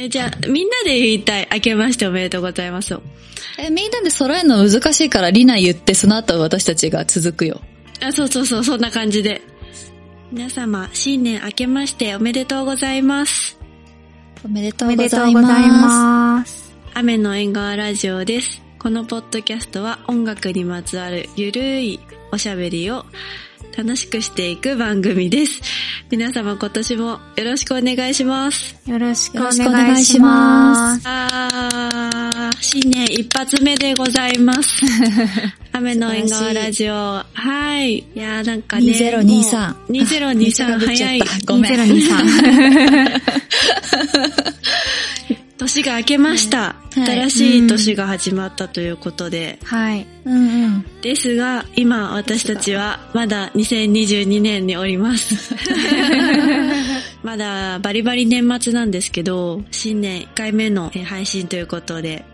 え、じゃあ、みんなで言いたい。明けましておめでとうございますを。え、みんなで揃えるの難しいから、リナ言って、その後私たちが続くよ。あ、そうそうそう、そんな感じで。皆様、新年明けましておめでとうございます。おめでとうございとうございます。ます。雨の縁側ラジオです。このポッドキャストは音楽にまつわるゆるいおしゃべりを楽しくしていく番組です。皆様今年もよろしくお願いします。よろしくお願いしまます。あー、新年一発目でございます。雨の縁側ラジオ。はい。いやーなんかね。2023もう2023早い。ごめん。2023。年が明けました。はい新しい年が始まったということで。はい。うんうん。ですが、今私たちはまだ2022年におります。まだバリバリ年末なんですけど、新年1回目のえー配信ということで、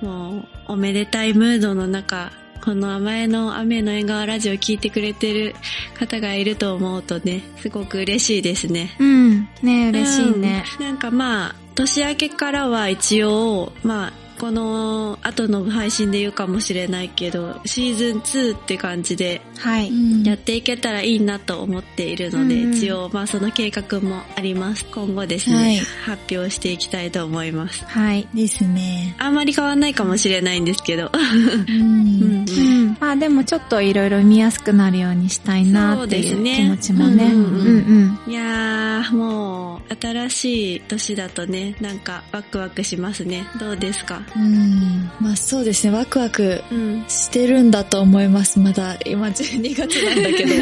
もうおめでたいムードの中、この前の雨の縁側ラジオ聞いてくれてる方がいると思うとね、すごく嬉しいですね。うん。ね嬉しいね。うんなんかまあ、年明けからは一応、まあ、この後の配信で言うかもしれないけど、シーズン2って感じではい。うんやっていけたらいいなと思っているので、うん一応まあその計画もあります。今後ですね、はい発表していきたいと思います。はい。ですね。あんまり変わんないかもしれないんですけど。うん。うんうん。まあでもちょっといろいろ見やすくなるようにしたいなっていう気持ちもね。うんうんうんうんいやー、もう、新しい年だとね、なんかワクワクしますね。どうですか？うん。まあそうですね、ワクワクうん。してるんだと思います。まだ、今12月なんだけど。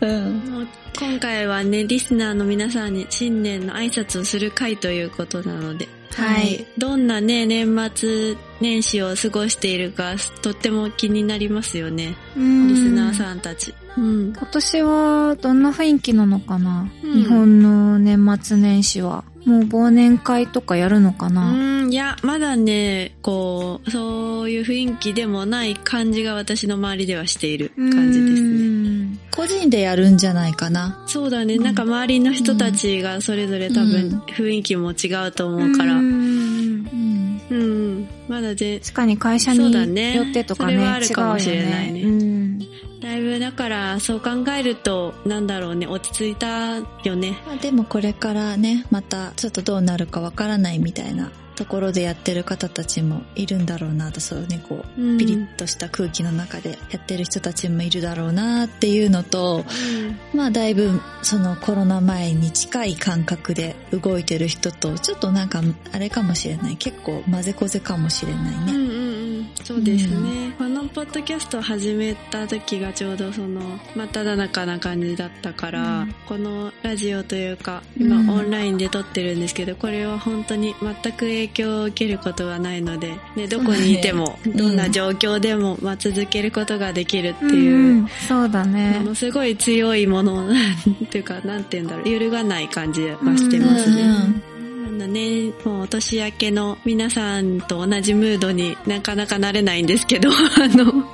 うん。もう今回はね、リスナーの皆さんに新年の挨拶をする回ということなので、はい。どんなね、年末年始を過ごしているか、とっても気になりますよね。うんリスナーさんたち。うん。今年はどんな雰囲気なのかな、うん日本の年末年始は。もう忘年会とかやるのかな、うん、いや、まだね、こう、そういう雰囲気でもない感じが私の周りではしている感じですね。ね。個人でやるんじゃないかな。そうだね、なんか周りの人たちがそれぞれ多うん分雰囲気も違うと思うから。ううん、んうん。まだぜ、確かに会社によってとかね、それはあるかもしれないね違うよね。だいぶだからそう考えると、なんだろうね、落ち着いたよね。まあでもこれからね、またちょっとどうなるかわからないみたいなところでやってる方たちもいるんだろうなと、そうね、こう、うんピリッとした空気の中でやってる人たちもいるだろうなっていうのと、まあだいぶそのコロナ前に近い感覚で動いてる人と、ちょっとなんかあれかもしれない。結構混ぜこぜかもしれないね。うんうんうん、そうですね、このポッドキャストを始めた時がちょうどその真っ只中な感じだったから、うん。このラジオというか今うん。オンラインで撮ってるんですけど、これは本当に全く影響を受けることがないので、ね、どこにいても、どんな状況でも、まあ、続けることができるってうんいう、うん。そうだね。も。のすごい強いものっていうかなんて言うんだろう。揺るがない感じがしてますね。うんあのね、もう年明けの皆さんと同じムードになかなかなれないんですけど、あの、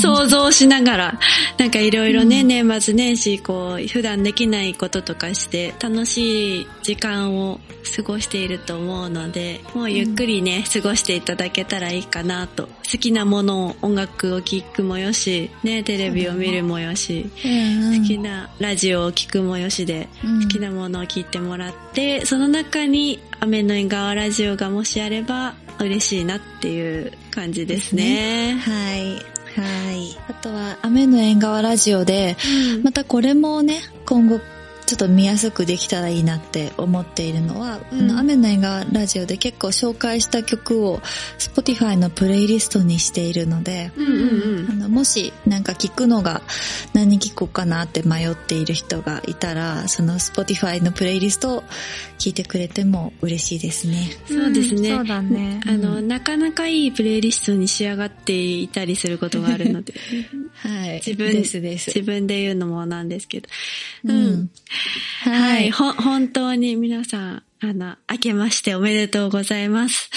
想像しながら、なんかいろいろね、うん年末年始、こう、普段できないこととかして、楽しい時間を過ごしていると思うので、もうゆっくりね、過ごしていただけたらいいかなと。好きなものを、音楽を聴くもよし、ね、テレビを見るもよし、好きなラジオを聴くもよしで、好好きなものを聞いてもらって、その中に雨の縁側ラジオがもしあれば嬉しいなっていう感じですね。はい。はい。あとは、雨の縁側ラジオで、またこれもね、今後、ちょっと見やすくできたらいいなって思っているのは、うんあの、雨の縁側ラジオで結構紹介した曲を Spotify のプレイリストにしているので、うんうんあの、もしなんか聞くのが何聞こうかなって迷っている人がいたら、その Spotify のプレイリストを聞いてくれても嬉しいですね。そうですねんそうだね。あの、なかなかいいプレイリストに仕上がっていたりすることがあるので、はい。自分ですです。自分で言うのもなんですけど。ううんん。は、はいい。ほ、本当に皆さん、あの、明けましておめでとうございます。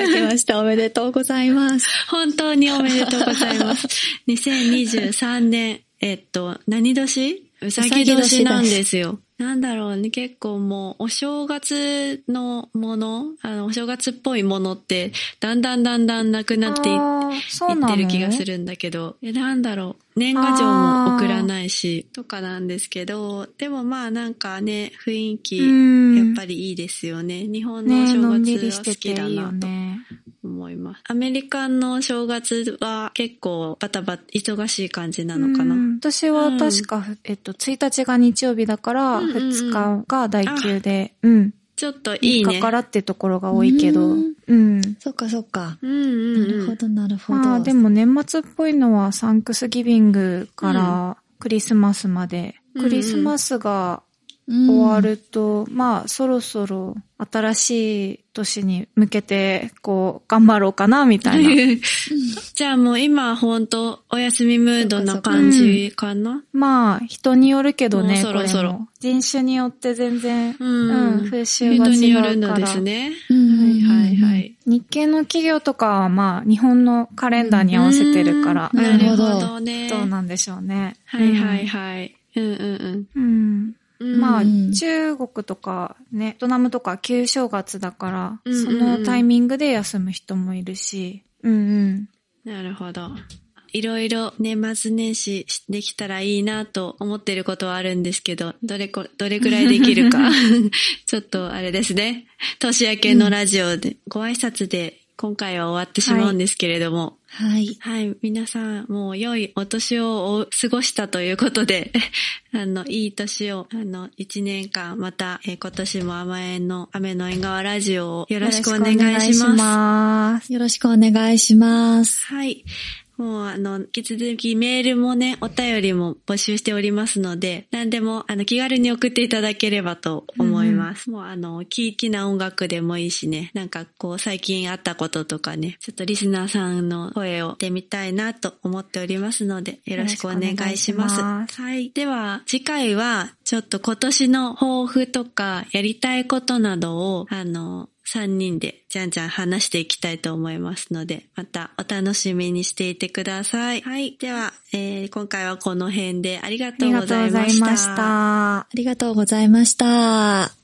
明けましておめでとうございます。本当におめでとうございます。2023年、えっと、何年うさぎ年なんですよ。なんだろうね、結構もう、お正月のもの、あの、お正月っぽいものって、だんだんだんだんなくなっていってる気がするんだけど、え、なんだろう、年賀状も送らないし、とかなんですけど、でもまあなんかね、雰囲気、やっぱりいいですよね。日本のお正月は好きだなと。思います。アメリカの正月は結構バタバタ忙しい感じなのかな？私は確か、うん、えっと、1日が日曜日だから、2日が第9で、うん、うん、ちょっといいね。日からってところが多いけど、うん。そっかそっか。うんうん、なるほどなるほど。まあでも年末っぽいのはサンクスギビングからクリスマスまで。クリスマスが終わると、うん、まあそろそろ新しい年に向けて、こう、頑張ろうかな、みたいな。じゃあもう今本当お休みムードな感じかな、うん、まあ、人によるけどね、そろそろ。人種によって全然、うん、うん、風習が違うから。人によるのですね。はいはいはい。日系の企業とかはまあ、日本のカレンダーに合わせてるから。なるほどね。どうなんでしょうね。はいはいはい。うんうんうん。うんまあ、中国とかね、ベトナムとか旧正月だから、うんうんうん、そのタイミングで休む人もいるし、うんうん。なるほど。いろいろ年末年始できたらいいなと思ってることはあるんですけど、どれこ、どれくらいできるか。ちょっとあれですね。年明けのラジオで、ご挨拶で今回は終わってしまうんですけれども。はい。はい。皆さん、もう良いお年を過ごしたということで、あの、いい年を、あの、一年間、また、えー、今年も甘えんの、雨の縁側ラジオをよろしくお願いします。よろしくお願いします。はい。もうあの、引き続きメールもね、お便りも募集しておりますので、何でもあの、気軽に送っていただければと思います。うん、もうあの、キーキな音楽でもいいしね、なんかこう、最近あったこととかね、ちょっとリスナーさんの声をってみたいなと思っておりますので、よろしくお願いします。ますはい。では、次回は、ちょっと今年の抱負とか、やりたいことなどを、あの、3人でじゃんじゃん話していきたいと思いますので、またお楽しみにしていてください。はい。では、えー、今回はこの辺でありがとうございました。ありがとうございました。ありがとうございました。